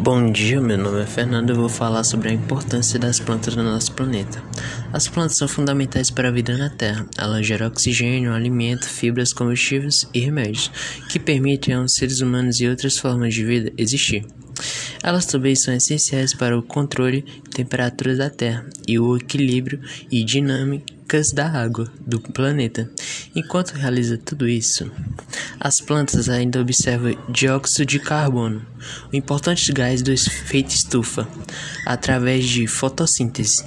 Bom dia, meu nome é Fernando e vou falar sobre a importância das plantas no nosso planeta. As plantas são fundamentais para a vida na Terra. Elas geram oxigênio, alimento, fibras, combustíveis e remédios, que permitem aos seres humanos e outras formas de vida existir. Elas também são essenciais para o controle de temperatura da Terra e o equilíbrio e dinâmicas da água do planeta. Enquanto realiza tudo isso, as plantas ainda observam dióxido de carbono, o importante gás do efeito estufa, através de fotossíntese.